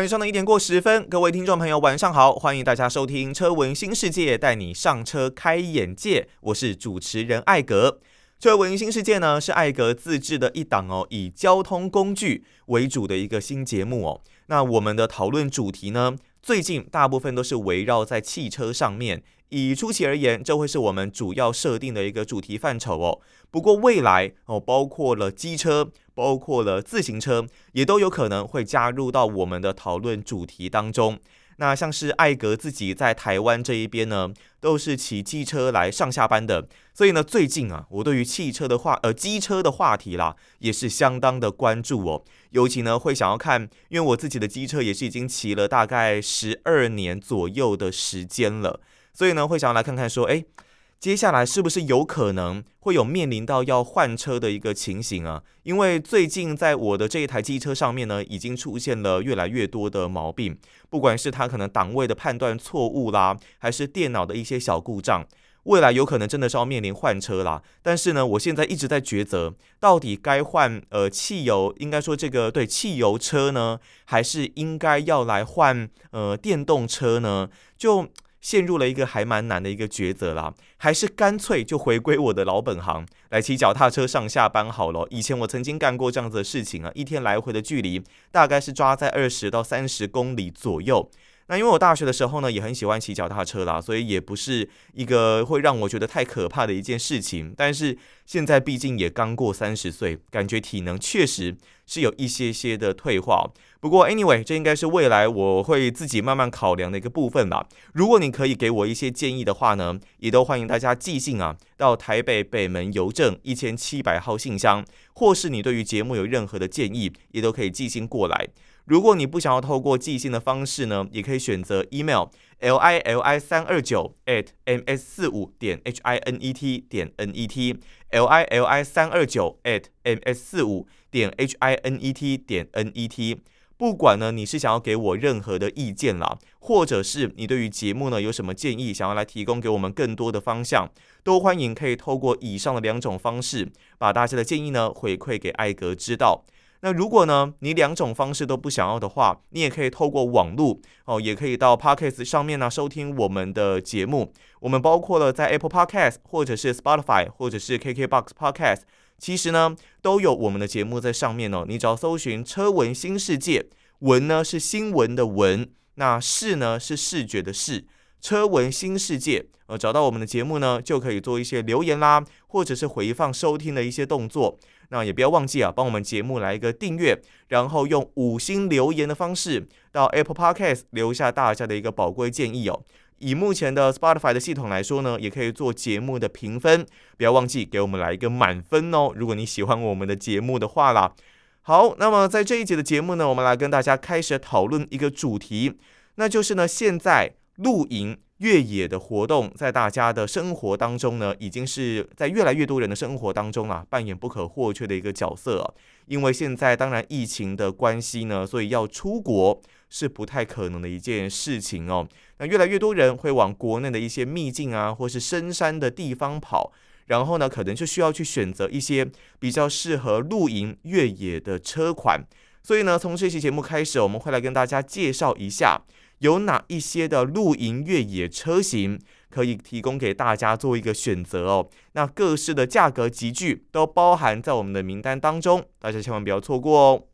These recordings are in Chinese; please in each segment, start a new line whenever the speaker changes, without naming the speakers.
晚上的一点过十分，各位听众朋友，晚上好，欢迎大家收听车闻新世界，带你上车开眼界。我是主持人艾格。车闻新世界呢，是艾格自制的一档哦，以交通工具为主的一个新节目哦。那我们的讨论主题呢，最近大部分都是围绕在汽车上面。以初期而言，这会是我们主要设定的一个主题范畴哦。不过未来哦，包括了机车，包括了自行车，也都有可能会加入到我们的讨论主题当中。那像是艾格自己在台湾这一边呢，都是骑机车来上下班的，所以呢，最近啊，我对于汽车的话，呃，机车的话题啦，也是相当的关注哦。尤其呢，会想要看，因为我自己的机车也是已经骑了大概十二年左右的时间了，所以呢，会想要来看看说，诶。接下来是不是有可能会有面临到要换车的一个情形啊？因为最近在我的这一台机车上面呢，已经出现了越来越多的毛病，不管是它可能档位的判断错误啦，还是电脑的一些小故障，未来有可能真的是要面临换车啦。但是呢，我现在一直在抉择，到底该换呃汽油，应该说这个对汽油车呢，还是应该要来换呃电动车呢？就。陷入了一个还蛮难的一个抉择啦，还是干脆就回归我的老本行，来骑脚踏车上下班好了。以前我曾经干过这样子的事情啊，一天来回的距离大概是抓在二十到三十公里左右。那因为我大学的时候呢，也很喜欢骑脚踏车啦，所以也不是一个会让我觉得太可怕的一件事情。但是现在毕竟也刚过三十岁，感觉体能确实是有一些些的退化。不过 anyway，这应该是未来我会自己慢慢考量的一个部分啦。如果你可以给我一些建议的话呢，也都欢迎大家寄信啊，到台北北门邮政一千七百号信箱，或是你对于节目有任何的建议，也都可以寄信过来。如果你不想要透过寄信的方式呢，也可以选择 email l i l i 三二九 at m s 四五点 h i n e t 点 n e t l i l i 三二九 at m s 四五点 h i n e t 点 n e t。不管呢你是想要给我任何的意见啦，或者是你对于节目呢有什么建议，想要来提供给我们更多的方向，都欢迎可以透过以上的两种方式，把大家的建议呢回馈给艾格知道。那如果呢，你两种方式都不想要的话，你也可以透过网络哦，也可以到 Podcast 上面呢收听我们的节目。我们包括了在 Apple Podcast 或者是 Spotify 或者是 KKBox Podcast，其实呢都有我们的节目在上面哦。你只要搜寻“车闻新世界”，闻呢是新闻的闻，那视呢是视觉的视，车闻新世界，呃，找到我们的节目呢，就可以做一些留言啦，或者是回放收听的一些动作。那也不要忘记啊，帮我们节目来一个订阅，然后用五星留言的方式到 Apple Podcast 留下大家的一个宝贵建议哦。以目前的 Spotify 的系统来说呢，也可以做节目的评分，不要忘记给我们来一个满分哦。如果你喜欢我们的节目的话啦，好，那么在这一节的节目呢，我们来跟大家开始讨论一个主题，那就是呢，现在露营。越野的活动在大家的生活当中呢，已经是在越来越多人的生活当中啊，扮演不可或缺的一个角色。因为现在当然疫情的关系呢，所以要出国是不太可能的一件事情哦。那越来越多人会往国内的一些秘境啊，或是深山的地方跑，然后呢，可能就需要去选择一些比较适合露营越野的车款。所以呢，从这期节目开始，我们会来跟大家介绍一下。有哪一些的露营越野车型可以提供给大家做一个选择哦？那各式的价格级距都包含在我们的名单当中，大家千万不要错过哦。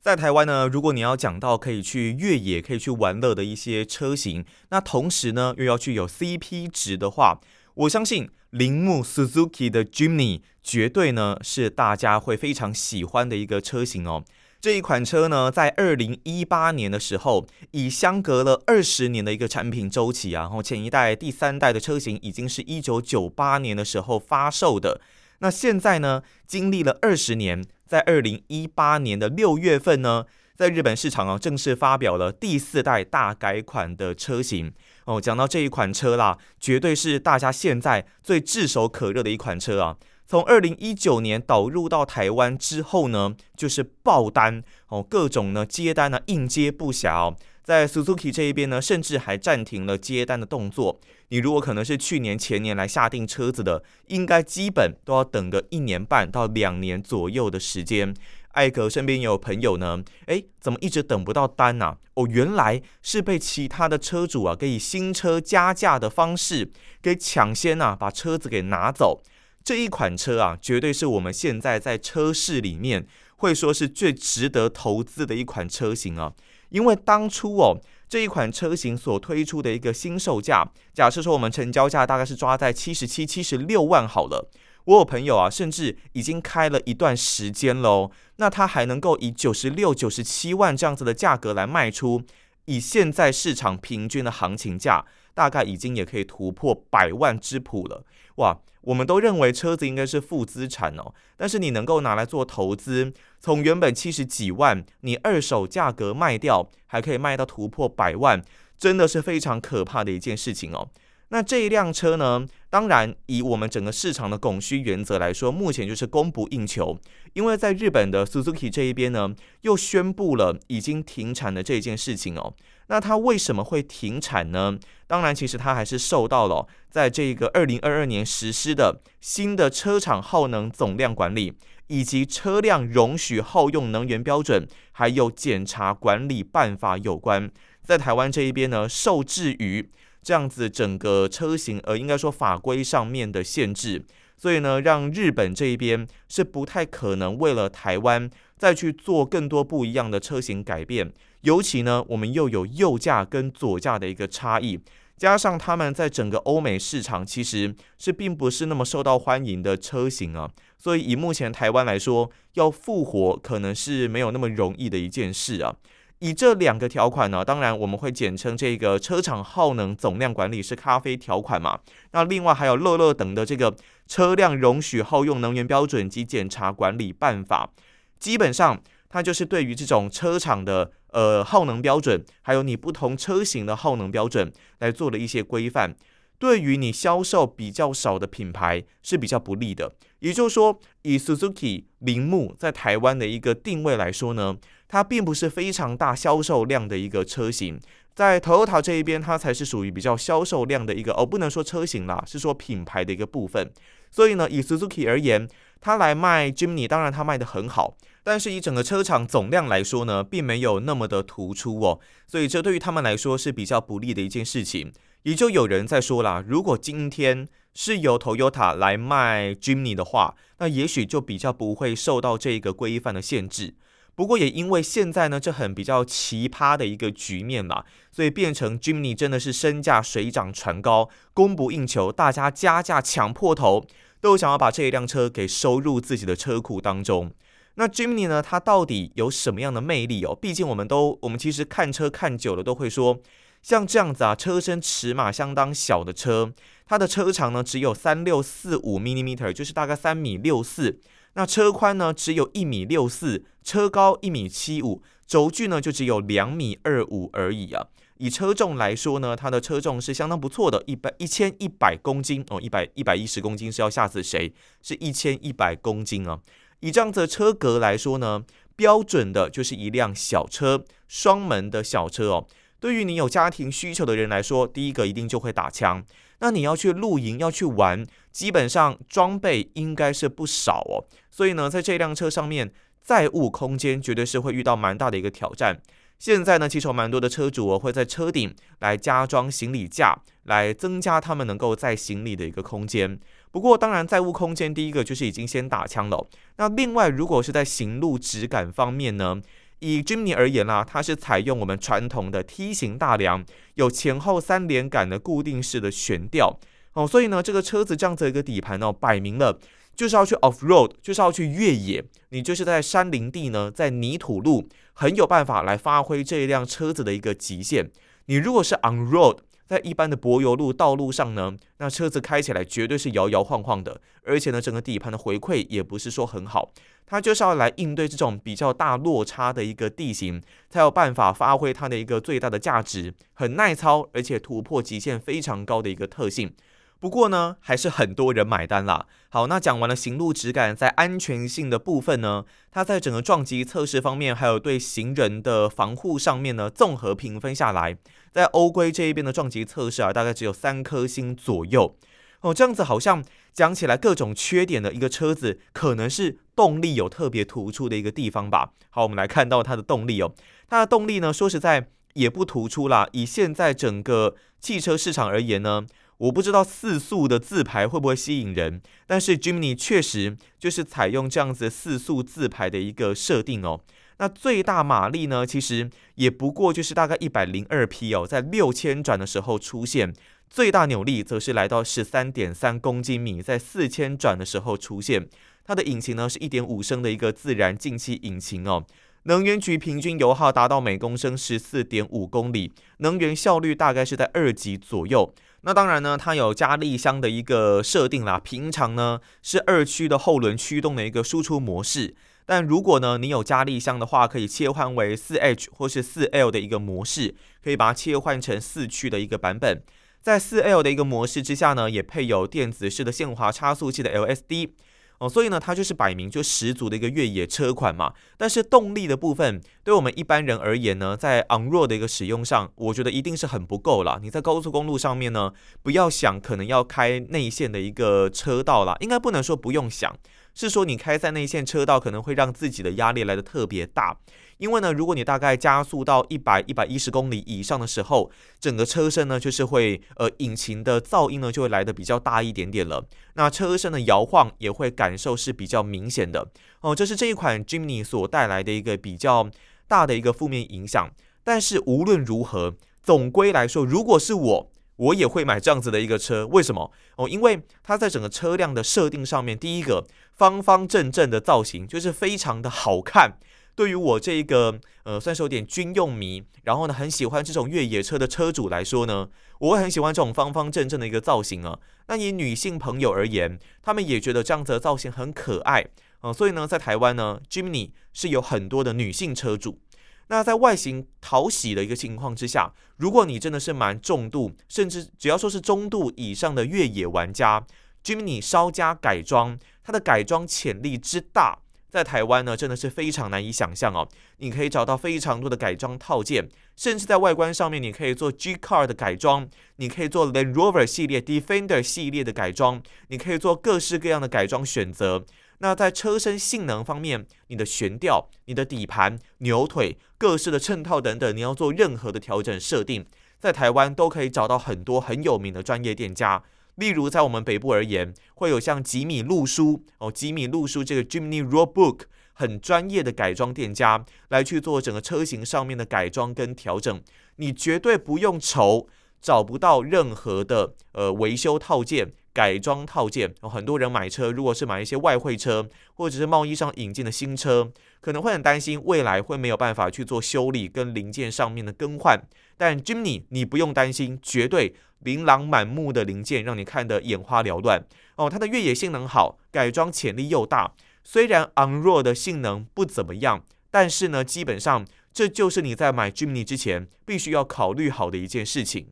在台湾呢，如果你要讲到可以去越野、可以去玩乐的一些车型，那同时呢又要具有 CP 值的话，我相信铃木 Suzuki 的 Jimny 绝对呢是大家会非常喜欢的一个车型哦。这一款车呢，在二零一八年的时候，已相隔了二十年的一个产品周期啊，然后前一代、第三代的车型已经是一九九八年的时候发售的。那现在呢，经历了二十年，在二零一八年的六月份呢，在日本市场啊正式发表了第四代大改款的车型哦。讲到这一款车啦，绝对是大家现在最炙手可热的一款车啊。从二零一九年导入到台湾之后呢，就是爆单哦，各种呢接单呢应接不暇哦。在 Suzuki 这一边呢，甚至还暂停了接单的动作。你如果可能是去年前年来下订车子的，应该基本都要等个一年半到两年左右的时间。艾格身边也有朋友呢，诶，怎么一直等不到单呢？哦，原来是被其他的车主啊，给以新车加价的方式给抢先啊，把车子给拿走。这一款车啊，绝对是我们现在在车市里面会说是最值得投资的一款车型啊。因为当初哦，这一款车型所推出的一个新售价，假设说我们成交价大概是抓在七十七、七十六万好了。我有朋友啊，甚至已经开了一段时间喽，那他还能够以九十六、九十七万这样子的价格来卖出，以现在市场平均的行情价，大概已经也可以突破百万之谱了，哇！我们都认为车子应该是负资产哦，但是你能够拿来做投资，从原本七十几万，你二手价格卖掉，还可以卖到突破百万，真的是非常可怕的一件事情哦。那这一辆车呢，当然以我们整个市场的供需原则来说，目前就是供不应求，因为在日本的 Suzuki 这一边呢，又宣布了已经停产的这件事情哦。那它为什么会停产呢？当然，其实它还是受到了在这个二零二二年实施的新的车厂耗能总量管理，以及车辆容许耗用能源标准，还有检查管理办法有关。在台湾这一边呢，受制于这样子整个车型，呃，应该说法规上面的限制，所以呢，让日本这一边是不太可能为了台湾再去做更多不一样的车型改变。尤其呢，我们又有右驾跟左驾的一个差异，加上他们在整个欧美市场其实是并不是那么受到欢迎的车型啊，所以以目前台湾来说，要复活可能是没有那么容易的一件事啊。以这两个条款呢，当然我们会简称这个车厂耗能总量管理是咖啡条款嘛。那另外还有乐乐等的这个车辆容许耗用能源标准及检查管理办法，基本上它就是对于这种车厂的。呃，耗能标准，还有你不同车型的耗能标准来做了一些规范，对于你销售比较少的品牌是比较不利的。也就是说，以 Suzuki 铃木在台湾的一个定位来说呢，它并不是非常大销售量的一个车型，在 Toyota 这一边，它才是属于比较销售量的一个，哦，不能说车型啦，是说品牌的一个部分。所以呢，以 Suzuki 而言，它来卖 Jimny，当然它卖得很好。但是以整个车厂总量来说呢，并没有那么的突出哦，所以这对于他们来说是比较不利的一件事情。也就有人在说啦，如果今天是由 Toyota 来卖 Jimny 的话，那也许就比较不会受到这个规范的限制。不过也因为现在呢，这很比较奇葩的一个局面嘛，所以变成 Jimny 真的是身价水涨船高，供不应求，大家加价抢破头，都想要把这一辆车给收入自己的车库当中。那 Jimny 呢？它到底有什么样的魅力哦？毕竟我们都，我们其实看车看久了，都会说，像这样子啊，车身尺码相当小的车，它的车长呢只有三六四五 millimeter，就是大概三米六四。那车宽呢只有一米六四，车高一米七五，轴距呢就只有两米二五而已啊。以车重来说呢，它的车重是相当不错的，一百一千一百公斤哦，一百一百一十公斤是要吓死谁？是一千一百公斤啊。以这样子的车格来说呢，标准的就是一辆小车，双门的小车哦。对于你有家庭需求的人来说，第一个一定就会打枪。那你要去露营，要去玩，基本上装备应该是不少哦。所以呢，在这辆车上面，载物空间绝对是会遇到蛮大的一个挑战。现在呢，其实有蛮多的车主哦，会在车顶来加装行李架，来增加他们能够载行李的一个空间。不过，当然，载物空间第一个就是已经先打枪了。那另外，如果是在行路质感方面呢，以 Jimny 而言啦、它是采用我们传统的梯形大梁，有前后三连杆的固定式的悬吊哦，所以呢，这个车子这样子一个底盘哦，摆明了就是要去 off road，就是要去越野，你就是在山林地呢，在泥土路很有办法来发挥这一辆车子的一个极限。你如果是 on road，在一般的柏油路道路上呢，那车子开起来绝对是摇摇晃晃的，而且呢，整个底盘的回馈也不是说很好。它就是要来应对这种比较大落差的一个地形，才有办法发挥它的一个最大的价值，很耐操，而且突破极限非常高的一个特性。不过呢，还是很多人买单啦。好，那讲完了行路质感，在安全性的部分呢，它在整个撞击测试方面，还有对行人的防护上面呢，综合评分下来，在欧规这一边的撞击测试啊，大概只有三颗星左右。哦，这样子好像讲起来各种缺点的一个车子，可能是动力有特别突出的一个地方吧。好，我们来看到它的动力哦，它的动力呢，说实在也不突出啦。以现在整个汽车市场而言呢。我不知道四速的自排会不会吸引人，但是 Jimny 确实就是采用这样子四速自排的一个设定哦。那最大马力呢，其实也不过就是大概一百零二匹哦，在六千转的时候出现。最大扭力则是来到十三点三公斤米，在四千转的时候出现。它的引擎呢是一点五升的一个自然进气引擎哦。能源局平均油耗达到每公升十四点五公里，能源效率大概是在二级左右。那当然呢，它有加力箱的一个设定啦。平常呢是二驱的后轮驱动的一个输出模式，但如果呢你有加力箱的话，可以切换为四 H 或是四 L 的一个模式，可以把它切换成四驱的一个版本。在四 L 的一个模式之下呢，也配有电子式的限滑差速器的 LSD。哦，所以呢，它就是摆明就十足的一个越野车款嘛。但是动力的部分，对我们一般人而言呢，在 on road 的一个使用上，我觉得一定是很不够了。你在高速公路上面呢，不要想可能要开内线的一个车道啦，应该不能说不用想，是说你开在内线车道可能会让自己的压力来的特别大。因为呢，如果你大概加速到一百一百一十公里以上的时候，整个车身呢就是会呃引擎的噪音呢就会来的比较大一点点了。那车身的摇晃也会感受是比较明显的哦。这是这一款 Jimny 所带来的一个比较大的一个负面影响。但是无论如何，总归来说，如果是我，我也会买这样子的一个车。为什么？哦，因为它在整个车辆的设定上面，第一个方方正正的造型就是非常的好看。对于我这一个呃，算是有点军用迷，然后呢，很喜欢这种越野车的车主来说呢，我会很喜欢这种方方正正的一个造型啊。那以女性朋友而言，他们也觉得这样子的造型很可爱啊。所以呢，在台湾呢，Jimny 是有很多的女性车主。那在外形讨喜的一个情况之下，如果你真的是蛮重度，甚至只要说是中度以上的越野玩家，Jimny 稍加改装，它的改装潜力之大。在台湾呢，真的是非常难以想象哦。你可以找到非常多的改装套件，甚至在外观上面，你可以做 G Car 的改装，你可以做 Land Rover 系列、Defender 系列的改装，你可以做各式各样的改装选择。那在车身性能方面，你的悬吊、你的底盘、牛腿、各式的衬套等等，你要做任何的调整设定，在台湾都可以找到很多很有名的专业店家。例如，在我们北部而言，会有像吉米路书哦，吉米路书这个 Jimny Roadbook 很专业的改装店家来去做整个车型上面的改装跟调整，你绝对不用愁找不到任何的呃维修套件、改装套件。很多人买车，如果是买一些外汇车或者是贸易上引进的新车，可能会很担心未来会没有办法去做修理跟零件上面的更换。但 Jimny 你不用担心，绝对。琳琅满目的零件让你看得眼花缭乱哦，它的越野性能好，改装潜力又大。虽然 on road 的性能不怎么样，但是呢，基本上这就是你在买 Jimny 之前必须要考虑好的一件事情。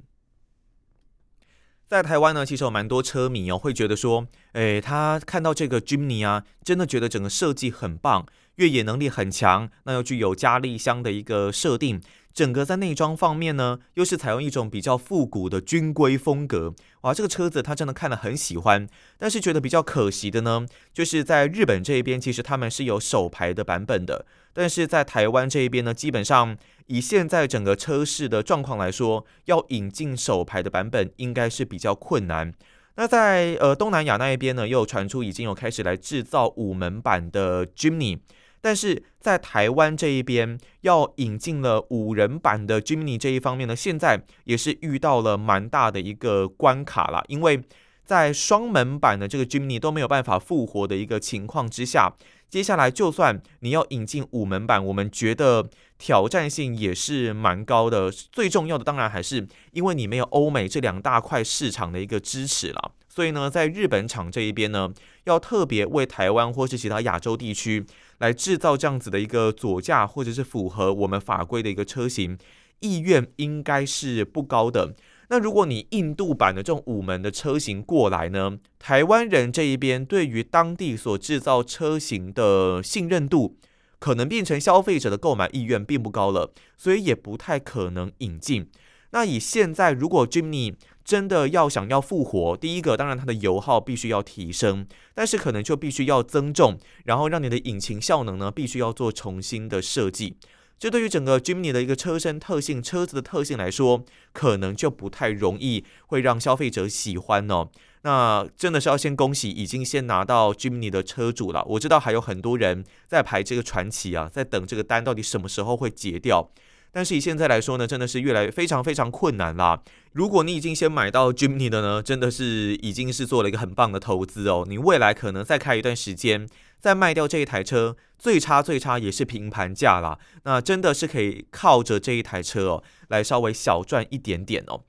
在台湾呢，其实有蛮多车迷哦，会觉得说，诶，他看到这个 Jimny 啊，真的觉得整个设计很棒，越野能力很强，那又具有加力箱的一个设定。整个在内装方面呢，又是采用一种比较复古的军规风格，哇，这个车子他真的看了很喜欢。但是觉得比较可惜的呢，就是在日本这一边，其实他们是有手排的版本的，但是在台湾这一边呢，基本上以现在整个车市的状况来说，要引进手排的版本应该是比较困难。那在呃东南亚那一边呢，又传出已经有开始来制造五门版的 Jimny。但是在台湾这一边要引进了五人版的 Jimny 这一方面呢，现在也是遇到了蛮大的一个关卡了，因为在双门版的这个 Jimny 都没有办法复活的一个情况之下，接下来就算你要引进五门版，我们觉得挑战性也是蛮高的。最重要的当然还是因为你没有欧美这两大块市场的一个支持了，所以呢，在日本厂这一边呢，要特别为台湾或是其他亚洲地区来制造这样子的一个左驾或者是符合我们法规的一个车型，意愿应该是不高的。那如果你印度版的这种五门的车型过来呢，台湾人这一边对于当地所制造车型的信任度，可能变成消费者的购买意愿并不高了，所以也不太可能引进。那以现在如果 Jimny 真的要想要复活，第一个当然它的油耗必须要提升，但是可能就必须要增重，然后让你的引擎效能呢必须要做重新的设计。这对于整个 Jimny 的一个车身特性、车子的特性来说，可能就不太容易会让消费者喜欢哦。那真的是要先恭喜已经先拿到 Jimny 的车主了。我知道还有很多人在排这个传奇啊，在等这个单到底什么时候会结掉。但是以现在来说呢，真的是越来越非常非常困难啦。如果你已经先买到 Jimny 的呢，真的是已经是做了一个很棒的投资哦。你未来可能再开一段时间，再卖掉这一台车，最差最差也是平盘价啦。那真的是可以靠着这一台车哦，来稍微小赚一点点哦。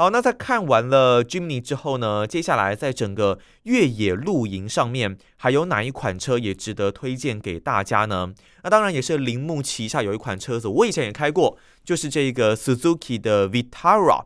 好，那在看完了 Jimny 之后呢，接下来在整个越野露营上面，还有哪一款车也值得推荐给大家呢？那当然也是铃木旗下有一款车子，我以前也开过，就是这个 Suzuki 的 Vitara。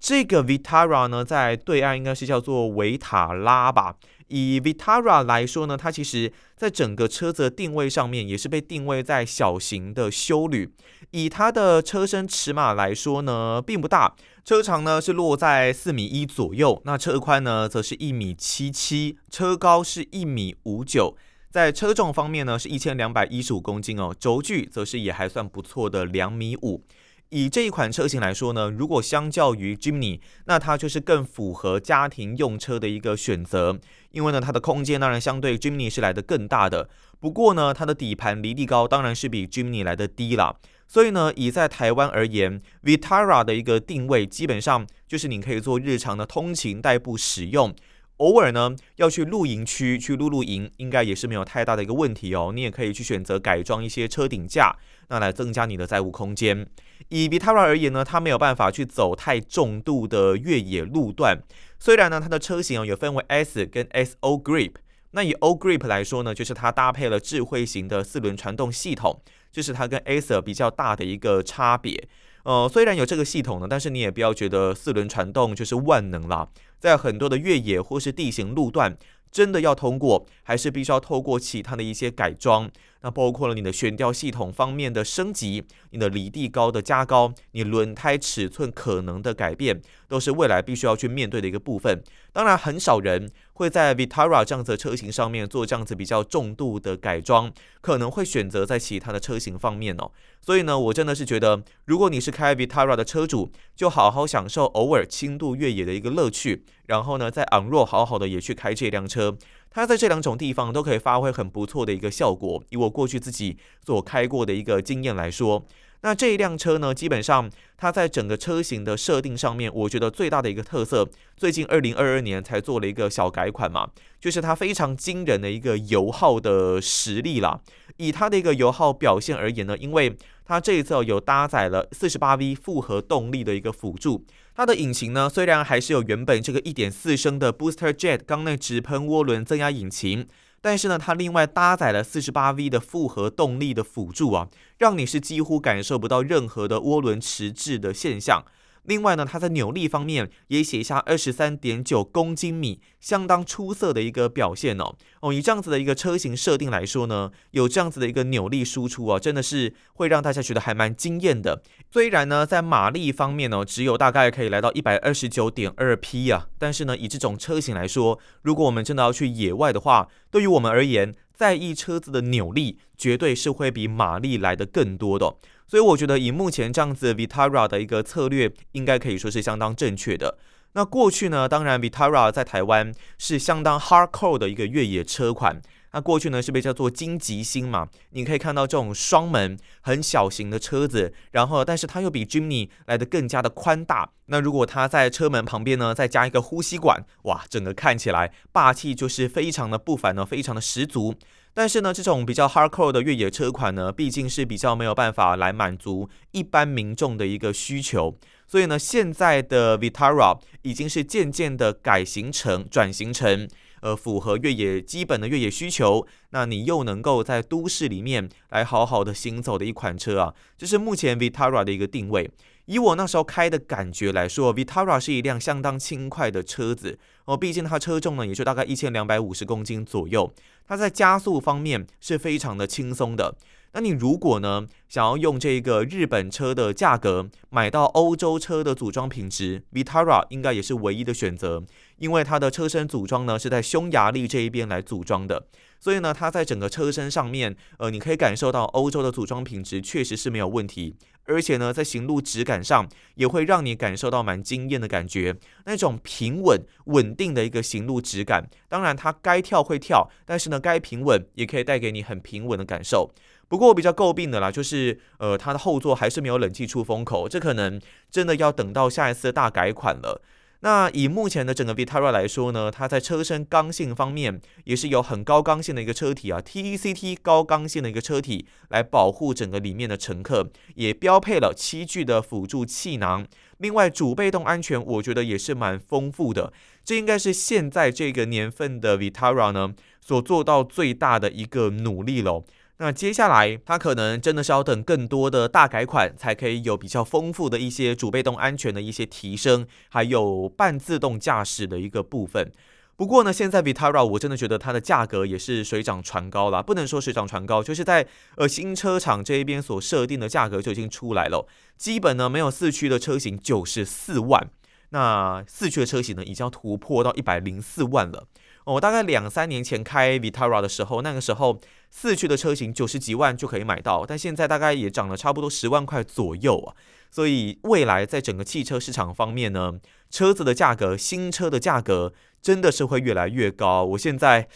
这个 Vitara 呢，在对岸应该是叫做维塔拉吧。以 Vitara 来说呢，它其实在整个车子的定位上面也是被定位在小型的休旅。以它的车身尺码来说呢，并不大，车长呢是落在四米一左右，那车宽呢则是一米七七，车高是一米五九，在车重方面呢是一千两百一十五公斤哦，轴距则是也还算不错的两米五。以这一款车型来说呢，如果相较于 Jimny，那它就是更符合家庭用车的一个选择。因为呢，它的空间当然相对 Jimny 是来得更大的。不过呢，它的底盘离地高当然是比 Jimny 来得低啦。所以呢，以在台湾而言，Vitara 的一个定位基本上就是你可以做日常的通勤代步使用。偶尔呢，要去露营区去露露营，应该也是没有太大的一个问题哦。你也可以去选择改装一些车顶架，那来增加你的载物空间。以 Vitara 而言呢，它没有办法去走太重度的越野路段。虽然呢，它的车型哦有分为 S 跟 SO Grip。那以 O Grip 来说呢，就是它搭配了智慧型的四轮传动系统，这，是它跟 Acer 比较大的一个差别。呃，虽然有这个系统呢，但是你也不要觉得四轮传动就是万能啦。在很多的越野或是地形路段，真的要通过，还是必须要透过其他的一些改装。那包括了你的悬吊系统方面的升级，你的离地高的加高，你轮胎尺寸可能的改变，都是未来必须要去面对的一个部分。当然，很少人会在 Vitara 这样子的车型上面做这样子比较重度的改装，可能会选择在其他的车型方面哦。所以呢，我真的是觉得，如果你是开 Vitara 的车主，就好好享受偶尔轻度越野的一个乐趣，然后呢，在昂若好好的也去开这辆车。它在这两种地方都可以发挥很不错的一个效果。以我过去自己所开过的一个经验来说，那这一辆车呢，基本上它在整个车型的设定上面，我觉得最大的一个特色，最近二零二二年才做了一个小改款嘛，就是它非常惊人的一个油耗的实力了。以它的一个油耗表现而言呢，因为它这一次有搭载了四十八 V 复合动力的一个辅助。它的引擎呢，虽然还是有原本这个一点四升的 Booster Jet 缸内直喷涡轮增压引擎，但是呢，它另外搭载了四十八 V 的复合动力的辅助啊，让你是几乎感受不到任何的涡轮迟滞的现象。另外呢，它在扭力方面也写下二十三点九公斤米，相当出色的一个表现哦。哦，以这样子的一个车型设定来说呢，有这样子的一个扭力输出啊，真的是会让大家觉得还蛮惊艳的。虽然呢，在马力方面呢，只有大概可以来到一百二十九点二匹啊，但是呢，以这种车型来说，如果我们真的要去野外的话，对于我们而言，在意车子的扭力，绝对是会比马力来得更多的。所以我觉得以目前这样子 Vitara 的一个策略，应该可以说是相当正确的。那过去呢，当然 Vitara 在台湾是相当 hardcore 的一个越野车款。那过去呢是被叫做金吉星嘛，你可以看到这种双门很小型的车子，然后但是它又比 Jimny 来得更加的宽大。那如果它在车门旁边呢再加一个呼吸管，哇，整个看起来霸气就是非常的不凡呢，非常的十足。但是呢，这种比较 hardcore 的越野车款呢，毕竟是比较没有办法来满足一般民众的一个需求，所以呢，现在的 Vitara 已经是渐渐的改型成转型成。呃，符合越野基本的越野需求，那你又能够在都市里面来好好的行走的一款车啊，这是目前 Vitara 的一个定位。以我那时候开的感觉来说，Vitara 是一辆相当轻快的车子哦，毕竟它车重呢也就大概一千两百五十公斤左右，它在加速方面是非常的轻松的。那你如果呢，想要用这个日本车的价格买到欧洲车的组装品质，Vitara 应该也是唯一的选择，因为它的车身组装呢是在匈牙利这一边来组装的，所以呢，它在整个车身上面，呃，你可以感受到欧洲的组装品质确实是没有问题，而且呢，在行路质感上也会让你感受到蛮惊艳的感觉，那种平稳稳定的一个行路质感。当然，它该跳会跳，但是呢，该平稳也可以带给你很平稳的感受。不过我比较诟病的啦，就是呃，它的后座还是没有冷气出风口，这可能真的要等到下一次大改款了。那以目前的整个 Vitara 来说呢，它在车身刚性方面也是有很高刚性的一个车体啊，TECT 高刚性的一个车体来保护整个里面的乘客，也标配了七具的辅助气囊。另外主被动安全我觉得也是蛮丰富的，这应该是现在这个年份的 Vitara 呢所做到最大的一个努力喽。那接下来，它可能真的是要等更多的大改款，才可以有比较丰富的一些主被动安全的一些提升，还有半自动驾驶的一个部分。不过呢，现在 Vitara 我真的觉得它的价格也是水涨船高了，不能说水涨船高，就是在呃新车厂这一边所设定的价格就已经出来了，基本呢没有四驱的车型就是四万，那四驱的车型呢已经要突破到一百零四万了。我大概两三年前开 Vitara 的时候，那个时候四驱的车型九十几万就可以买到，但现在大概也涨了差不多十万块左右啊。所以未来在整个汽车市场方面呢，车子的价格，新车的价格真的是会越来越高。我现在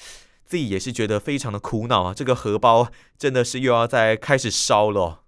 自己也是觉得非常的苦恼啊，这个荷包真的是又要再开始烧了。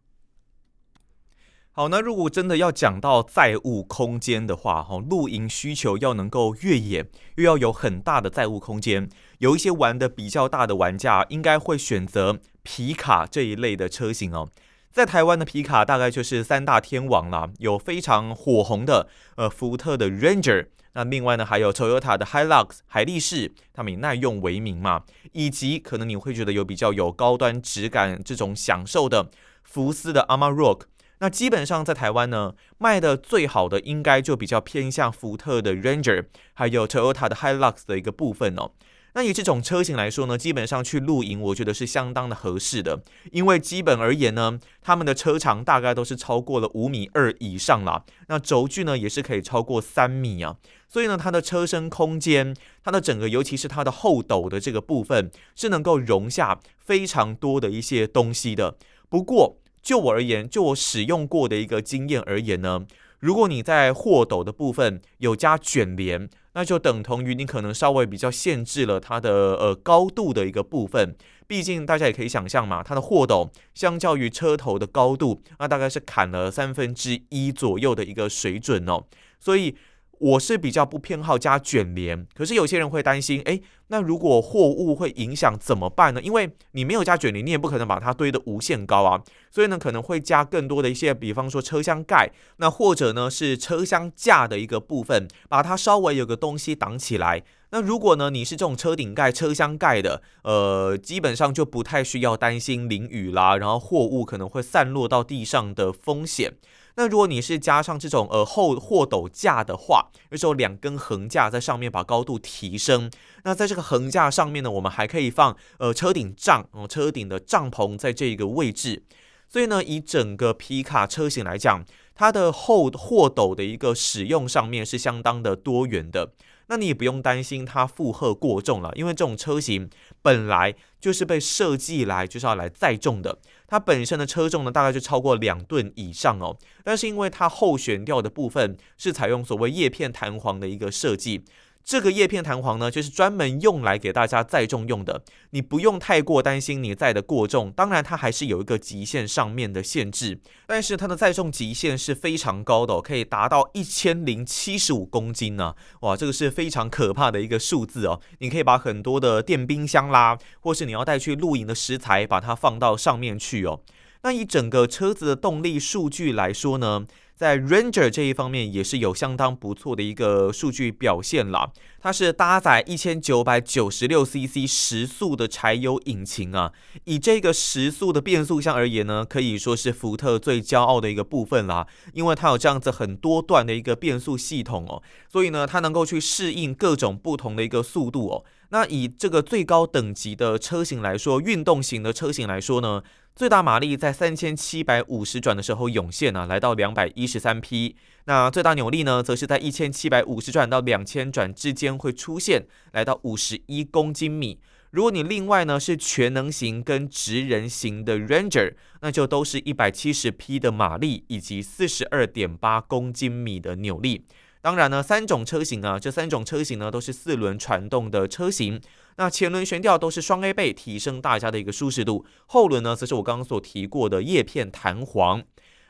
好，那如果真的要讲到载物空间的话，哈，露营需求要能够越野，又要有很大的载物空间，有一些玩的比较大的玩家，应该会选择皮卡这一类的车型哦。在台湾的皮卡大概就是三大天王啦，有非常火红的呃福特的 Ranger，那另外呢还有 Toyota 的 Hilux 海力士，他们以耐用为名嘛，以及可能你会觉得有比较有高端质感这种享受的福斯的 Amarok。那基本上在台湾呢，卖的最好的应该就比较偏向福特的 Ranger，还有 Toyota 的 Hilux 的一个部分哦。那以这种车型来说呢，基本上去露营，我觉得是相当的合适的，因为基本而言呢，他们的车长大概都是超过了五米二以上啦，那轴距呢也是可以超过三米啊，所以呢，它的车身空间，它的整个尤其是它的后斗的这个部分，是能够容下非常多的一些东西的。不过，就我而言，就我使用过的一个经验而言呢，如果你在货斗的部分有加卷帘，那就等同于你可能稍微比较限制了它的呃高度的一个部分。毕竟大家也可以想象嘛，它的货斗相较于车头的高度，那大概是砍了三分之一左右的一个水准哦，所以。我是比较不偏好加卷帘，可是有些人会担心，诶，那如果货物会影响怎么办呢？因为你没有加卷帘，你也不可能把它堆得无限高啊，所以呢，可能会加更多的一些，比方说车厢盖，那或者呢是车厢架的一个部分，把它稍微有个东西挡起来。那如果呢你是这种车顶盖、车厢盖的，呃，基本上就不太需要担心淋雨啦，然后货物可能会散落到地上的风险。那如果你是加上这种呃后货斗架的话，有时候两根横架在上面把高度提升。那在这个横架上面呢，我们还可以放呃车顶帐哦，车顶的帐篷在这一个位置。所以呢，以整个皮卡车型来讲，它的后货斗的一个使用上面是相当的多元的。那你也不用担心它负荷过重了，因为这种车型本来就是被设计来就是要来载重的，它本身的车重呢大概就超过两吨以上哦。但是因为它后悬吊的部分是采用所谓叶片弹簧的一个设计，这个叶片弹簧呢，就是专门用来给大家载重用的。你不用太过担心你载的过重，当然它还是有一个极限上面的限制，但是它的载重极限是非常高的，可以达到一千零七十五公斤呢。哇，这个是非常可怕的一个数字哦。你可以把很多的电冰箱啦，或是你要带去露营的食材，把它放到上面去哦。那以整个车子的动力数据来说呢，在 Ranger 这一方面也是有相当不错的一个数据表现啦。它是搭载一千九百九十六 CC 时速的柴油引擎啊，以这个时速的变速箱而言呢，可以说是福特最骄傲的一个部分啦。因为它有这样子很多段的一个变速系统哦，所以呢，它能够去适应各种不同的一个速度哦。那以这个最高等级的车型来说，运动型的车型来说呢，最大马力在三千七百五十转的时候涌现啊，来到两百一十三匹。那最大扭力呢，则是在一千七百五十转到两千转之间会出现，来到五十一公斤米。如果你另外呢是全能型跟直人型的 Ranger，那就都是一百七十匹的马力以及四十二点八公斤米的扭力。当然呢，三种车型啊，这三种车型呢都是四轮传动的车型。那前轮悬吊都是双 A 臂，提升大家的一个舒适度。后轮呢，则是我刚刚所提过的叶片弹簧。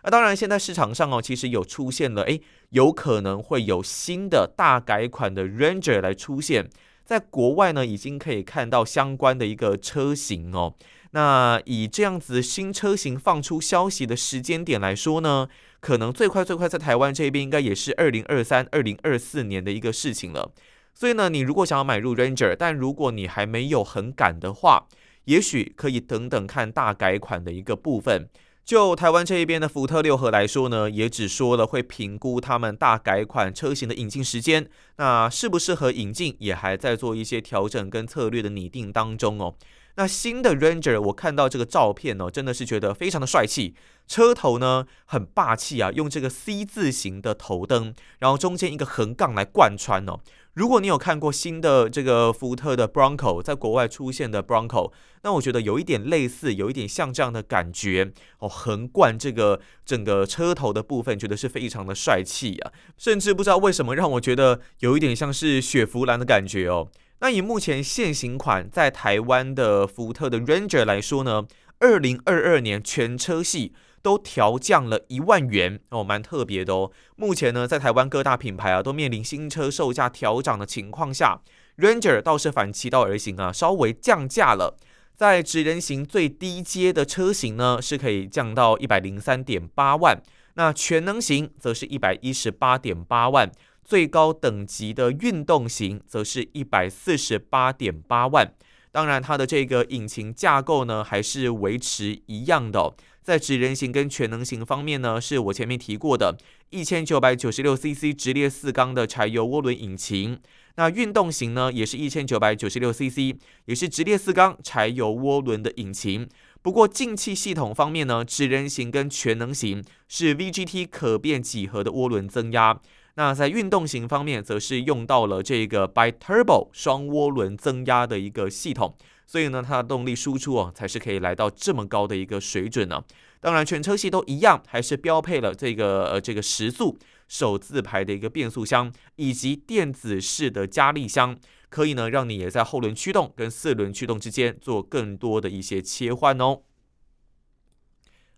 那当然，现在市场上哦，其实有出现了，诶，有可能会有新的大改款的 Ranger 来出现。在国外呢，已经可以看到相关的一个车型哦。那以这样子新车型放出消息的时间点来说呢，可能最快最快在台湾这边应该也是二零二三、二零二四年的一个事情了。所以呢，你如果想要买入 Ranger，但如果你还没有很赶的话，也许可以等等看大改款的一个部分。就台湾这一边的福特六和来说呢，也只说了会评估他们大改款车型的引进时间，那适不适合引进，也还在做一些调整跟策略的拟定当中哦。那新的 Ranger，我看到这个照片哦，真的是觉得非常的帅气。车头呢很霸气啊，用这个 C 字形的头灯，然后中间一个横杠来贯穿哦。如果你有看过新的这个福特的 Bronco，在国外出现的 Bronco，那我觉得有一点类似，有一点像这样的感觉哦。横贯这个整个车头的部分，觉得是非常的帅气啊，甚至不知道为什么让我觉得有一点像是雪佛兰的感觉哦。那以目前现行款在台湾的福特的 Ranger 来说呢，二零二二年全车系都调降了一万元哦，蛮特别的哦。目前呢，在台湾各大品牌啊都面临新车售价调涨的情况下，Ranger 倒是反其道而行啊，稍微降价了。在直人型最低阶的车型呢，是可以降到一百零三点八万，那全能型则是一百一十八点八万。最高等级的运动型则是一百四十八点八万，当然它的这个引擎架构呢还是维持一样的。在职人型跟全能型方面呢，是我前面提过的，一千九百九十六 CC 直列四缸的柴油涡轮引擎。那运动型呢，也是一千九百九十六 CC，也是直列四缸柴油涡轮的引擎。不过进气系统方面呢，职人型跟全能型是 VGT 可变几何的涡轮增压。那在运动型方面，则是用到了这个 Bi-Turbo 双涡轮增压的一个系统，所以呢，它的动力输出啊，才是可以来到这么高的一个水准呢、当然，全车系都一样，还是标配了这个呃这个时速手自排的一个变速箱，以及电子式的加力箱，可以呢让你也在后轮驱动跟四轮驱动之间做更多的一些切换哦。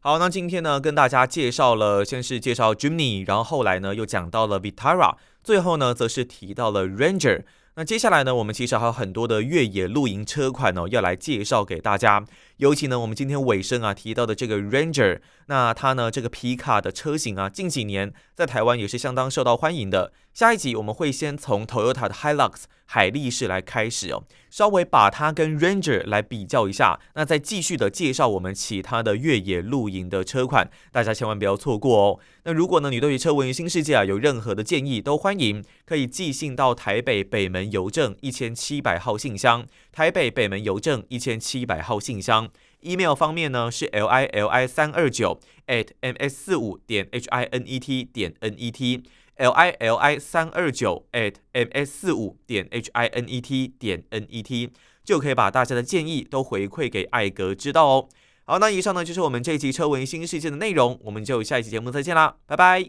好，那今天呢，跟大家介绍了，先是介绍 Jimny，然后后来呢，又讲到了 Vitara，最后呢，则是提到了 Ranger。那接下来呢，我们其实还有很多的越野露营车款哦，要来介绍给大家。尤其呢，我们今天尾声啊提到的这个 Ranger，那它呢这个皮卡的车型啊，近几年在台湾也是相当受到欢迎的。下一集我们会先从 Toyota 的 Hilux 海力士来开始哦，稍微把它跟 Ranger 来比较一下，那再继续的介绍我们其他的越野露营的车款，大家千万不要错过哦。那如果呢你对于车闻新世界啊有任何的建议，都欢迎可以寄信到台北北门邮政一千七百号信箱，台北北门邮政一千七百号信箱。Email 方面呢是 l i l i 三二九 at m s 四五点 h i n e t 点 n e t。l i l i 三二九 at m s 四五点 h i n e t 点 n e t 就可以把大家的建议都回馈给艾格知道哦。好，那以上呢就是我们这一期车闻新世界的内容，我们就下一期节目再见啦，拜拜。